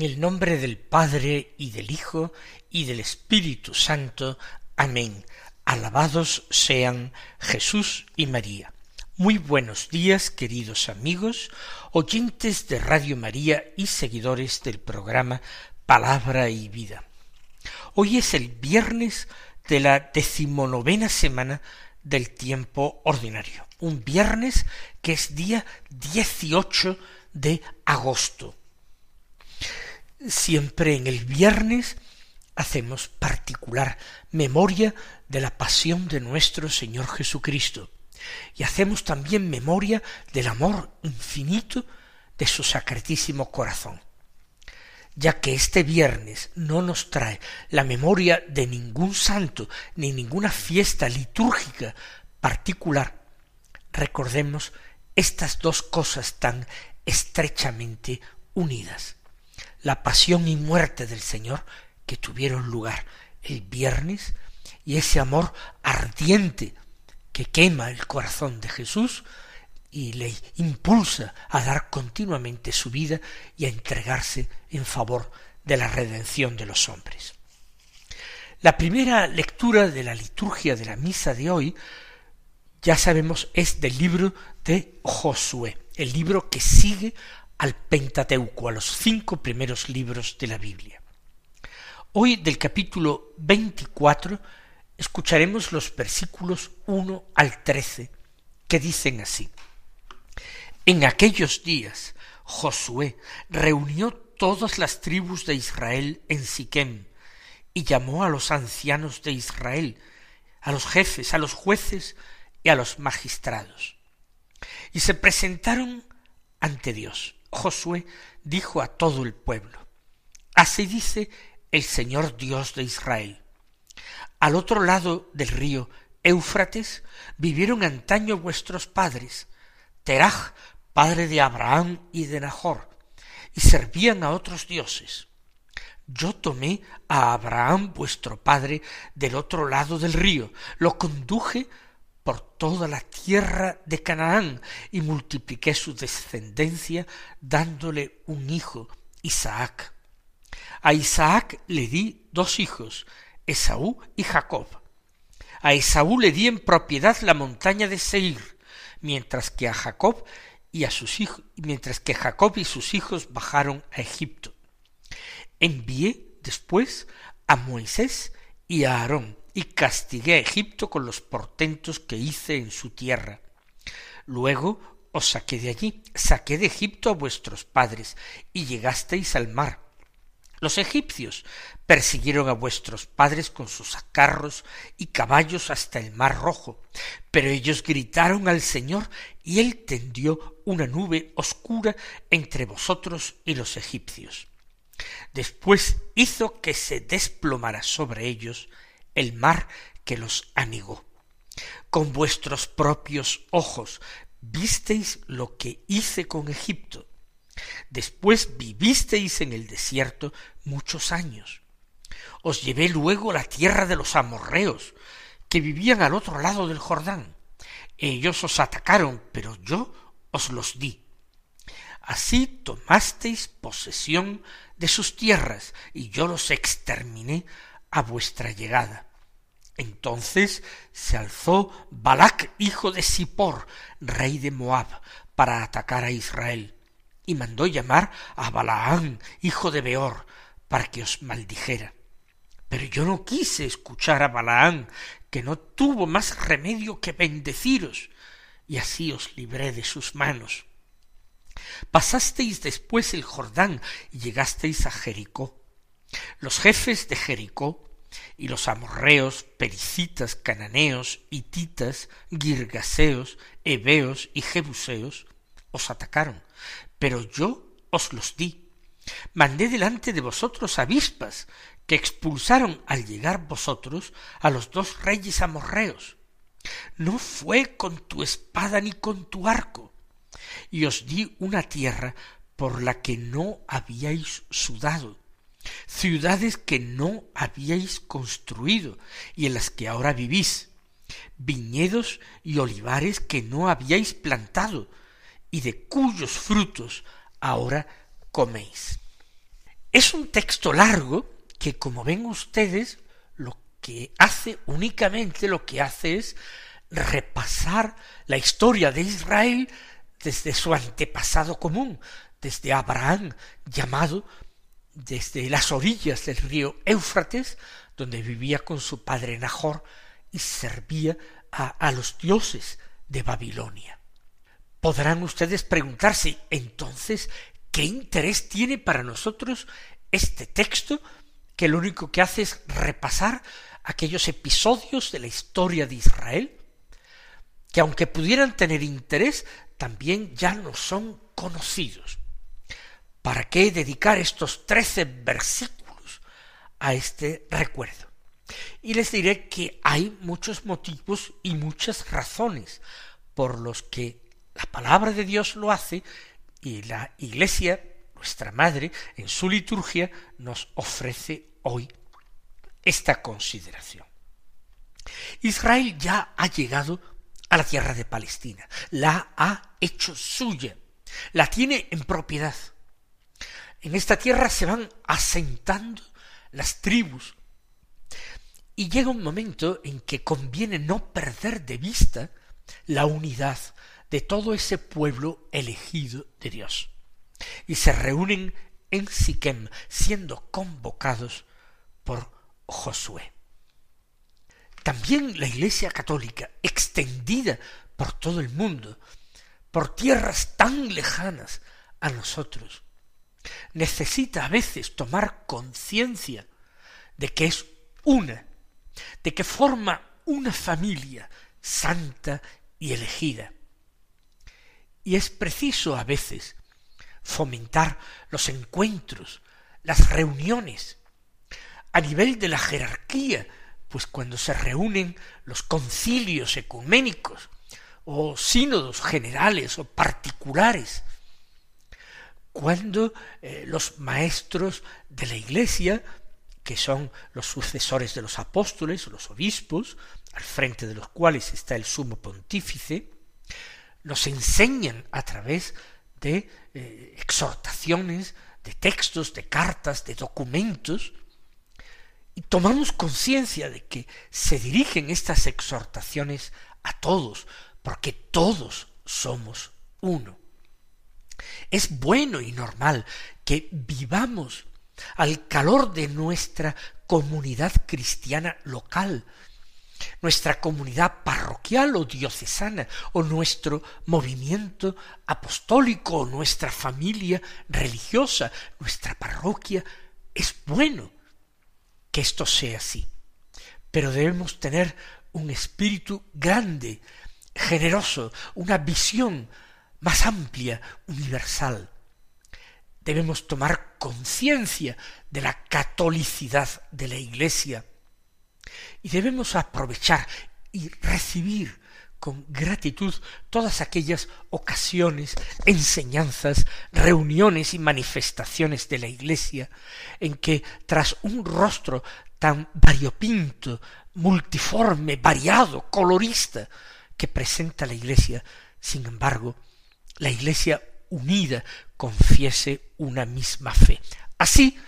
En el nombre del Padre y del Hijo y del Espíritu Santo. Amén. Alabados sean Jesús y María. Muy buenos días, queridos amigos, oyentes de Radio María y seguidores del programa Palabra y Vida. Hoy es el viernes de la decimonovena semana del tiempo ordinario, un viernes que es día 18 de agosto. Siempre en el viernes hacemos particular memoria de la pasión de nuestro Señor Jesucristo y hacemos también memoria del amor infinito de su sacratísimo corazón. Ya que este viernes no nos trae la memoria de ningún santo ni ninguna fiesta litúrgica particular, recordemos estas dos cosas tan estrechamente unidas. La pasión y muerte del Señor que tuvieron lugar el viernes y ese amor ardiente que quema el corazón de Jesús y le impulsa a dar continuamente su vida y a entregarse en favor de la redención de los hombres. La primera lectura de la liturgia de la misa de hoy, ya sabemos, es del libro de Josué, el libro que sigue al Pentateuco, a los cinco primeros libros de la Biblia. Hoy del capítulo 24 escucharemos los versículos 1 al 13 que dicen así. En aquellos días Josué reunió todas las tribus de Israel en Siquem y llamó a los ancianos de Israel, a los jefes, a los jueces y a los magistrados. Y se presentaron ante Dios. Josué dijo a todo el pueblo, Así dice el Señor Dios de Israel. Al otro lado del río Éufrates vivieron antaño vuestros padres, Teraj, padre de Abraham y de Nahor, y servían a otros dioses. Yo tomé a Abraham vuestro padre del otro lado del río, lo conduje por toda la tierra de Canaán y multipliqué su descendencia dándole un hijo, Isaac. A Isaac le di dos hijos, Esaú y Jacob. A Esaú le di en propiedad la montaña de Seir, mientras que a Jacob y a sus hijos, mientras que Jacob y sus hijos bajaron a Egipto. Envié después a Moisés y a Aarón, y castigué a Egipto con los portentos que hice en su tierra. Luego os saqué de allí, saqué de Egipto a vuestros padres, y llegasteis al mar, los egipcios persiguieron a vuestros padres con sus carros y caballos hasta el mar rojo, pero ellos gritaron al Señor y él tendió una nube oscura entre vosotros y los egipcios. Después hizo que se desplomara sobre ellos el mar que los anegó. Con vuestros propios ojos visteis lo que hice con Egipto, Después vivisteis en el desierto muchos años. Os llevé luego a la tierra de los amorreos, que vivían al otro lado del Jordán. Ellos os atacaron, pero yo os los di. Así tomasteis posesión de sus tierras, y yo los exterminé a vuestra llegada. Entonces se alzó Balac, hijo de Sipor, rey de Moab, para atacar a Israel y mandó llamar a Balaam, hijo de Beor, para que os maldijera. Pero yo no quise escuchar a Balaam, que no tuvo más remedio que bendeciros, y así os libré de sus manos. Pasasteis después el Jordán y llegasteis a Jericó. Los jefes de Jericó y los amorreos, pericitas, cananeos, hititas, girgaseos, heveos y jebuseos os atacaron, pero yo os los di. Mandé delante de vosotros avispas, que expulsaron al llegar vosotros a los dos reyes amorreos. No fue con tu espada ni con tu arco, y os di una tierra por la que no habíais sudado, ciudades que no habíais construido y en las que ahora vivís, viñedos y olivares que no habíais plantado y de cuyos frutos ahora coméis. Es un texto largo que, como ven ustedes, lo que hace únicamente lo que hace es repasar la historia de Israel desde su antepasado común, desde Abraham, llamado desde las orillas del río Éufrates, donde vivía con su padre Nahor y servía a, a los dioses de Babilonia. Podrán ustedes preguntarse entonces qué interés tiene para nosotros este texto que lo único que hace es repasar aquellos episodios de la historia de Israel, que aunque pudieran tener interés, también ya no son conocidos. ¿Para qué dedicar estos trece versículos a este recuerdo? Y les diré que hay muchos motivos y muchas razones por los que la palabra de Dios lo hace y la Iglesia, nuestra Madre, en su liturgia, nos ofrece hoy esta consideración. Israel ya ha llegado a la tierra de Palestina, la ha hecho suya, la tiene en propiedad. En esta tierra se van asentando las tribus. Y llega un momento en que conviene no perder de vista la unidad de todo ese pueblo elegido de Dios. Y se reúnen en Siquem, siendo convocados por Josué. También la Iglesia Católica, extendida por todo el mundo, por tierras tan lejanas a nosotros, necesita a veces tomar conciencia de que es una, de que forma una familia santa y elegida. Y es preciso a veces fomentar los encuentros, las reuniones, a nivel de la jerarquía, pues cuando se reúnen los concilios ecuménicos, o sínodos generales o particulares, cuando eh, los maestros de la Iglesia, que son los sucesores de los apóstoles, los obispos, al frente de los cuales está el sumo pontífice, nos enseñan a través de eh, exhortaciones, de textos, de cartas, de documentos, y tomamos conciencia de que se dirigen estas exhortaciones a todos, porque todos somos uno. Es bueno y normal que vivamos al calor de nuestra comunidad cristiana local, nuestra comunidad parroquial o diocesana, o nuestro movimiento apostólico, o nuestra familia religiosa, nuestra parroquia. Es bueno que esto sea así, pero debemos tener un espíritu grande, generoso, una visión más amplia, universal. Debemos tomar conciencia de la catolicidad de la Iglesia y debemos aprovechar y recibir con gratitud todas aquellas ocasiones, enseñanzas, reuniones y manifestaciones de la Iglesia en que tras un rostro tan variopinto, multiforme, variado, colorista que presenta la Iglesia, sin embargo, la Iglesia unida confiese una misma fe. Así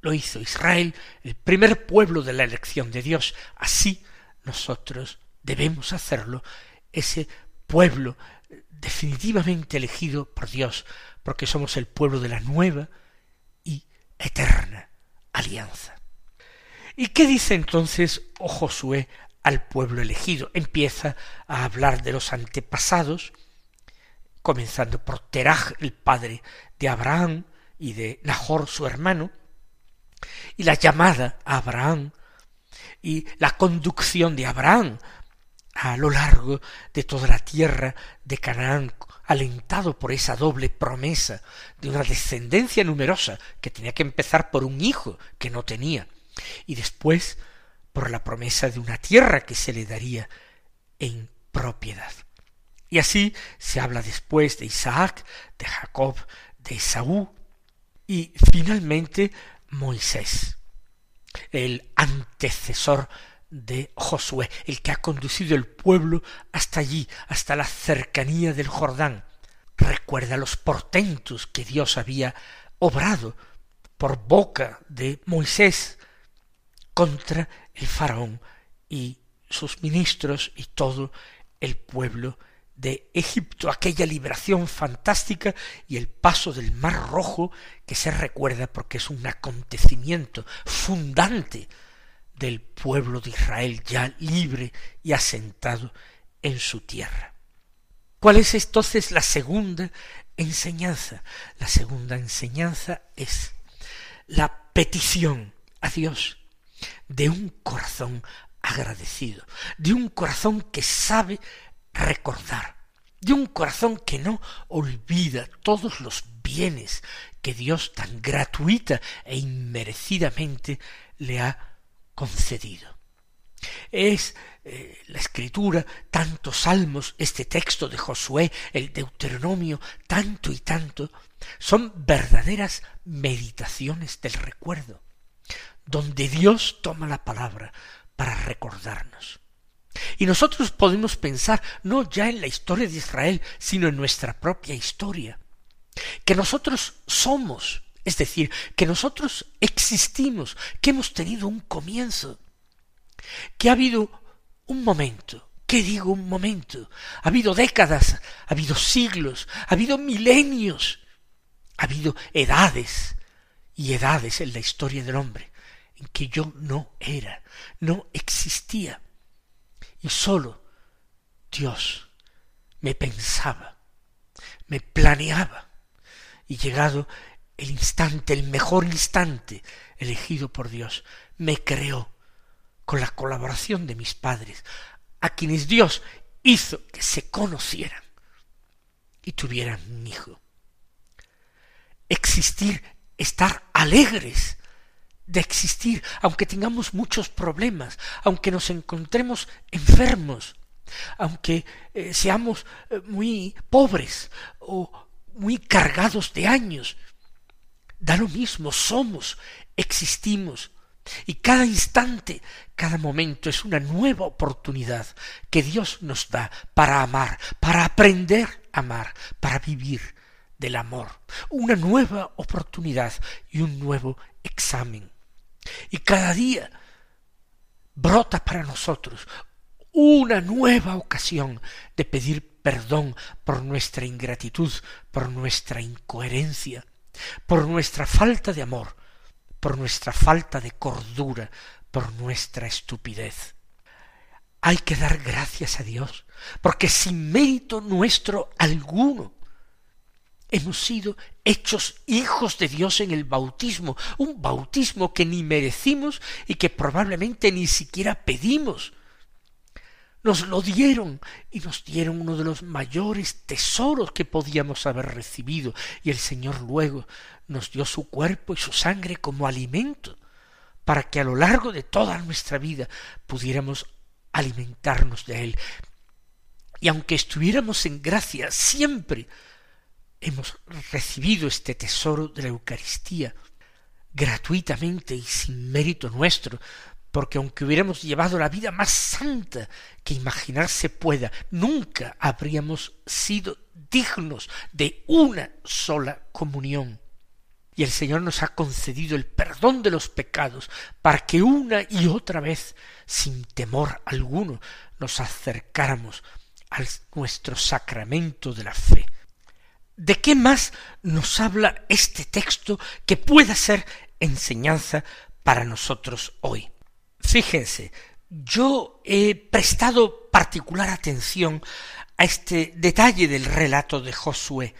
lo hizo Israel, el primer pueblo de la elección de Dios. Así nosotros debemos hacerlo, ese pueblo definitivamente elegido por Dios, porque somos el pueblo de la nueva y eterna alianza. ¿Y qué dice entonces oh Josué al pueblo elegido? Empieza a hablar de los antepasados, comenzando por Teraj, el padre de Abraham y de Nahor, su hermano, y la llamada a Abraham, y la conducción de Abraham a lo largo de toda la tierra de Canaán, alentado por esa doble promesa de una descendencia numerosa que tenía que empezar por un hijo que no tenía, y después por la promesa de una tierra que se le daría en propiedad. Y así se habla después de Isaac, de Jacob, de Esaú y finalmente Moisés, el antecesor de Josué, el que ha conducido el pueblo hasta allí, hasta la cercanía del Jordán. Recuerda los portentos que Dios había obrado por boca de Moisés contra el faraón y sus ministros y todo el pueblo de Egipto, aquella liberación fantástica y el paso del Mar Rojo que se recuerda porque es un acontecimiento fundante del pueblo de Israel ya libre y asentado en su tierra. ¿Cuál es entonces la segunda enseñanza? La segunda enseñanza es la petición a Dios de un corazón agradecido, de un corazón que sabe recordar, de un corazón que no olvida todos los bienes que Dios tan gratuita e inmerecidamente le ha concedido. Es eh, la escritura, tantos salmos, este texto de Josué, el Deuteronomio, tanto y tanto, son verdaderas meditaciones del recuerdo, donde Dios toma la palabra para recordarnos. Y nosotros podemos pensar no ya en la historia de Israel, sino en nuestra propia historia, que nosotros somos es decir, que nosotros existimos, que hemos tenido un comienzo, que ha habido un momento, ¿qué digo un momento? Ha habido décadas, ha habido siglos, ha habido milenios, ha habido edades y edades en la historia del hombre en que yo no era, no existía, y sólo Dios me pensaba, me planeaba, y llegado el instante, el mejor instante elegido por Dios, me creó con la colaboración de mis padres, a quienes Dios hizo que se conocieran y tuvieran un hijo. Existir, estar alegres de existir, aunque tengamos muchos problemas, aunque nos encontremos enfermos, aunque eh, seamos eh, muy pobres o muy cargados de años, Da lo mismo, somos, existimos. Y cada instante, cada momento es una nueva oportunidad que Dios nos da para amar, para aprender a amar, para vivir del amor. Una nueva oportunidad y un nuevo examen. Y cada día brota para nosotros una nueva ocasión de pedir perdón por nuestra ingratitud, por nuestra incoherencia, por nuestra falta de amor, por nuestra falta de cordura, por nuestra estupidez. Hay que dar gracias a Dios, porque sin mérito nuestro alguno hemos sido hechos hijos de Dios en el bautismo, un bautismo que ni merecimos y que probablemente ni siquiera pedimos, nos lo dieron y nos dieron uno de los mayores tesoros que podíamos haber recibido y el Señor luego nos dio su cuerpo y su sangre como alimento para que a lo largo de toda nuestra vida pudiéramos alimentarnos de él. Y aunque estuviéramos en gracia, siempre hemos recibido este tesoro de la Eucaristía gratuitamente y sin mérito nuestro, porque aunque hubiéramos llevado la vida más santa que imaginarse pueda, nunca habríamos sido dignos de una sola comunión. Y el Señor nos ha concedido el perdón de los pecados para que una y otra vez, sin temor alguno, nos acercáramos a nuestro sacramento de la fe. ¿De qué más nos habla este texto que pueda ser enseñanza para nosotros hoy? Fíjense, yo he prestado particular atención a este detalle del relato de Josué.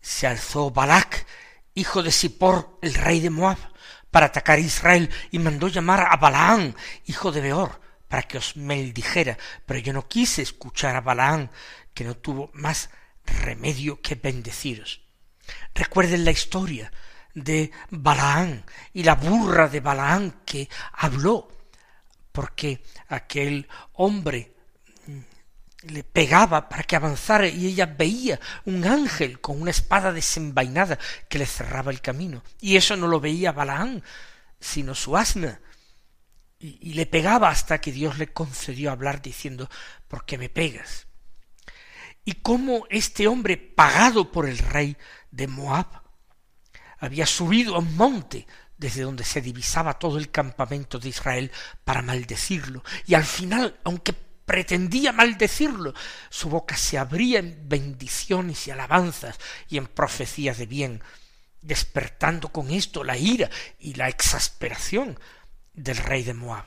Se alzó Balac, hijo de Sipor, el rey de Moab, para atacar a Israel, y mandó llamar a Balaán, hijo de Beor, para que os maldijera, pero yo no quise escuchar a Balaán, que no tuvo más remedio que bendeciros. Recuerden la historia de Balaán y la burra de Balaán que habló, porque aquel hombre le pegaba para que avanzara y ella veía un ángel con una espada desenvainada que le cerraba el camino. Y eso no lo veía Balaán, sino su asna. Y, y le pegaba hasta que Dios le concedió hablar diciendo, ¿por qué me pegas? Y cómo este hombre, pagado por el rey de Moab, había subido a un monte desde donde se divisaba todo el campamento de Israel para maldecirlo, y al final, aunque pretendía maldecirlo, su boca se abría en bendiciones y alabanzas y en profecías de bien, despertando con esto la ira y la exasperación del rey de Moab.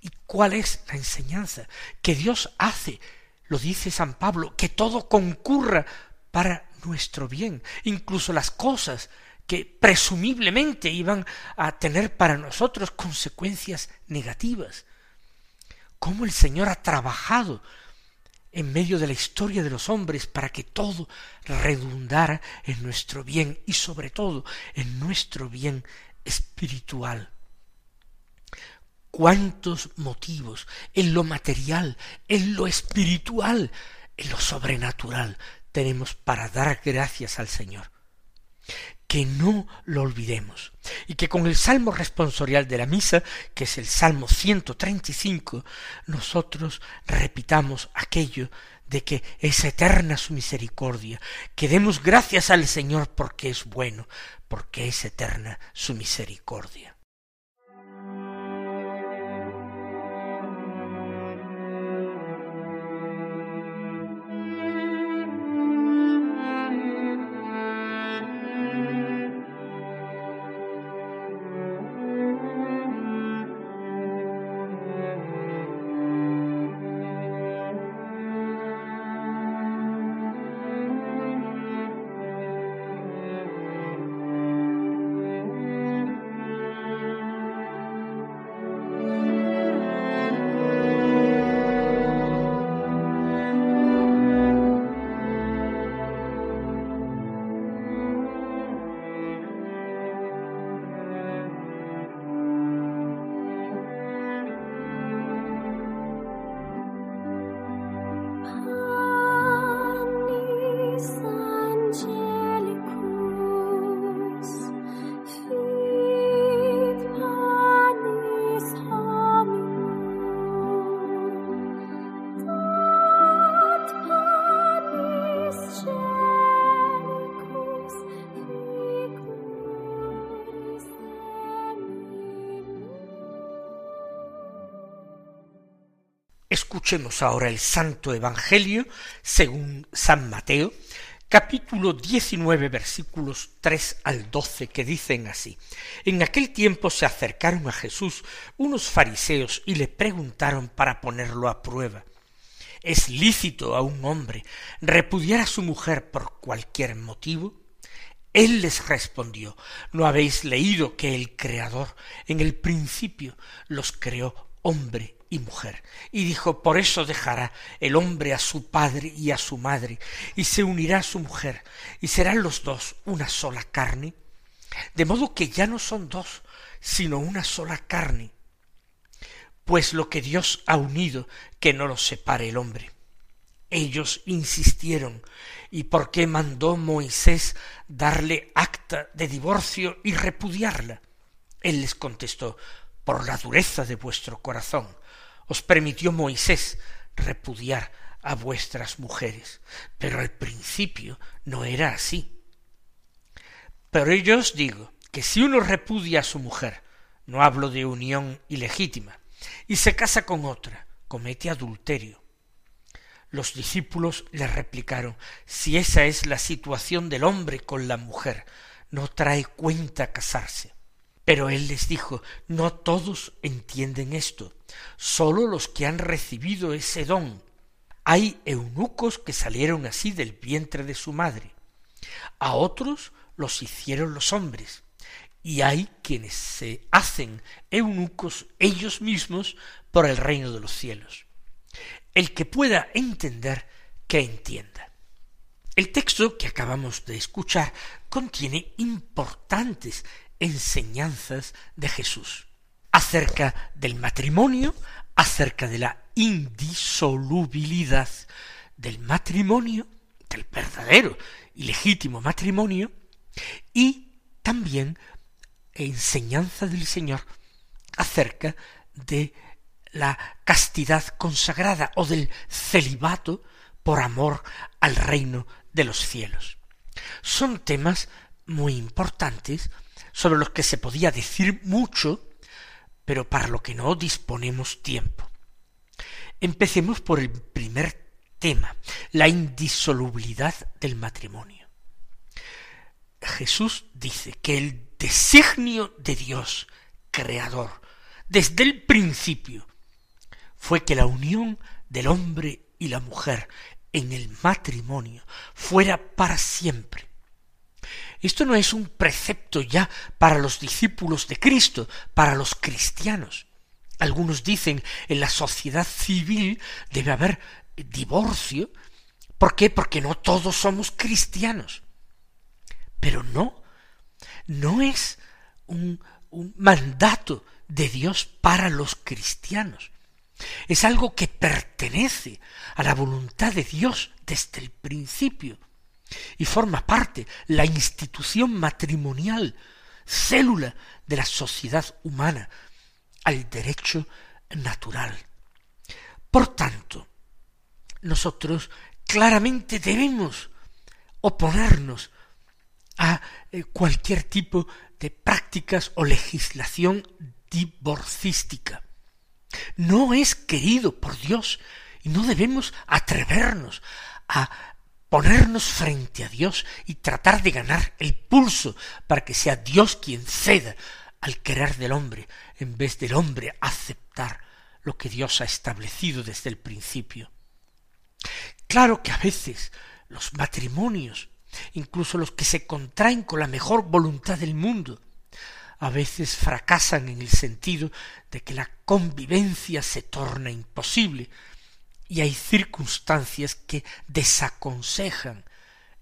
¿Y cuál es la enseñanza? Que Dios hace, lo dice San Pablo, que todo concurra para nuestro bien, incluso las cosas que presumiblemente iban a tener para nosotros consecuencias negativas cómo el Señor ha trabajado en medio de la historia de los hombres para que todo redundara en nuestro bien y sobre todo en nuestro bien espiritual. Cuántos motivos en lo material, en lo espiritual, en lo sobrenatural tenemos para dar gracias al Señor que no lo olvidemos y que con el salmo responsorial de la misa, que es el salmo 135, nosotros repitamos aquello de que es eterna su misericordia, que demos gracias al Señor porque es bueno, porque es eterna su misericordia. Escuchemos ahora el Santo Evangelio según San Mateo, capítulo 19 versículos 3 al 12 que dicen así. En aquel tiempo se acercaron a Jesús unos fariseos y le preguntaron para ponerlo a prueba. ¿Es lícito a un hombre repudiar a su mujer por cualquier motivo? Él les respondió, ¿no habéis leído que el Creador en el principio los creó hombre y mujer. Y dijo, por eso dejará el hombre a su padre y a su madre, y se unirá a su mujer, y serán los dos una sola carne. De modo que ya no son dos, sino una sola carne. Pues lo que Dios ha unido, que no lo separe el hombre. Ellos insistieron, ¿y por qué mandó Moisés darle acta de divorcio y repudiarla? Él les contestó, por la dureza de vuestro corazón os permitió Moisés repudiar a vuestras mujeres, pero al principio no era así. Pero yo os digo que si uno repudia a su mujer, no hablo de unión ilegítima, y se casa con otra, comete adulterio. Los discípulos le replicaron, si esa es la situación del hombre con la mujer, no trae cuenta casarse. Pero él les dijo, no todos entienden esto, sólo los que han recibido ese don. Hay eunucos que salieron así del vientre de su madre. A otros los hicieron los hombres. Y hay quienes se hacen eunucos ellos mismos por el reino de los cielos. El que pueda entender, que entienda. El texto que acabamos de escuchar contiene importantes enseñanzas de Jesús acerca del matrimonio, acerca de la indisolubilidad del matrimonio, del verdadero y legítimo matrimonio, y también enseñanza del Señor acerca de la castidad consagrada o del celibato por amor al reino de los cielos. Son temas muy importantes sobre los que se podía decir mucho, pero para lo que no disponemos tiempo. Empecemos por el primer tema, la indisolubilidad del matrimonio. Jesús dice que el designio de Dios, creador, desde el principio, fue que la unión del hombre y la mujer en el matrimonio fuera para siempre. Esto no es un precepto ya para los discípulos de Cristo, para los cristianos. Algunos dicen en la sociedad civil debe haber divorcio. ¿Por qué? Porque no todos somos cristianos. Pero no, no es un, un mandato de Dios para los cristianos. Es algo que pertenece a la voluntad de Dios desde el principio y forma parte la institución matrimonial, célula de la sociedad humana, al derecho natural. Por tanto, nosotros claramente debemos oponernos a eh, cualquier tipo de prácticas o legislación divorcística. No es querido por Dios y no debemos atrevernos a ponernos frente a Dios y tratar de ganar el pulso para que sea Dios quien ceda al querer del hombre en vez del hombre aceptar lo que Dios ha establecido desde el principio. Claro que a veces los matrimonios, incluso los que se contraen con la mejor voluntad del mundo, a veces fracasan en el sentido de que la convivencia se torna imposible y hay circunstancias que desaconsejan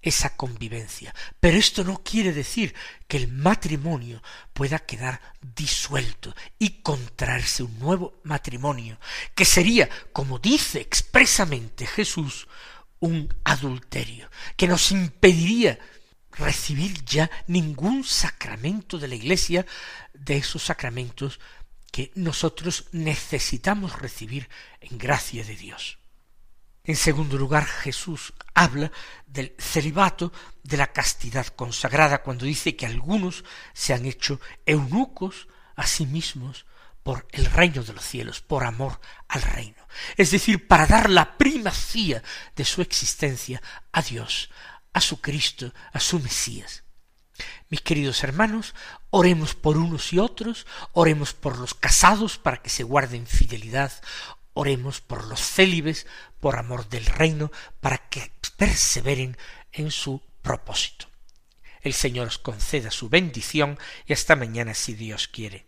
esa convivencia. Pero esto no quiere decir que el matrimonio pueda quedar disuelto y contraerse un nuevo matrimonio, que sería, como dice expresamente Jesús, un adulterio, que nos impediría recibir ya ningún sacramento de la Iglesia, de esos sacramentos que nosotros necesitamos recibir en gracia de Dios. En segundo lugar, Jesús habla del celibato, de la castidad consagrada, cuando dice que algunos se han hecho eunucos a sí mismos por el reino de los cielos, por amor al reino. Es decir, para dar la primacía de su existencia a Dios, a su Cristo, a su Mesías. Mis queridos hermanos, oremos por unos y otros, oremos por los casados para que se guarden fidelidad, oremos por los célibes, por amor del reino, para que perseveren en su propósito. El Señor os conceda su bendición y hasta mañana si Dios quiere.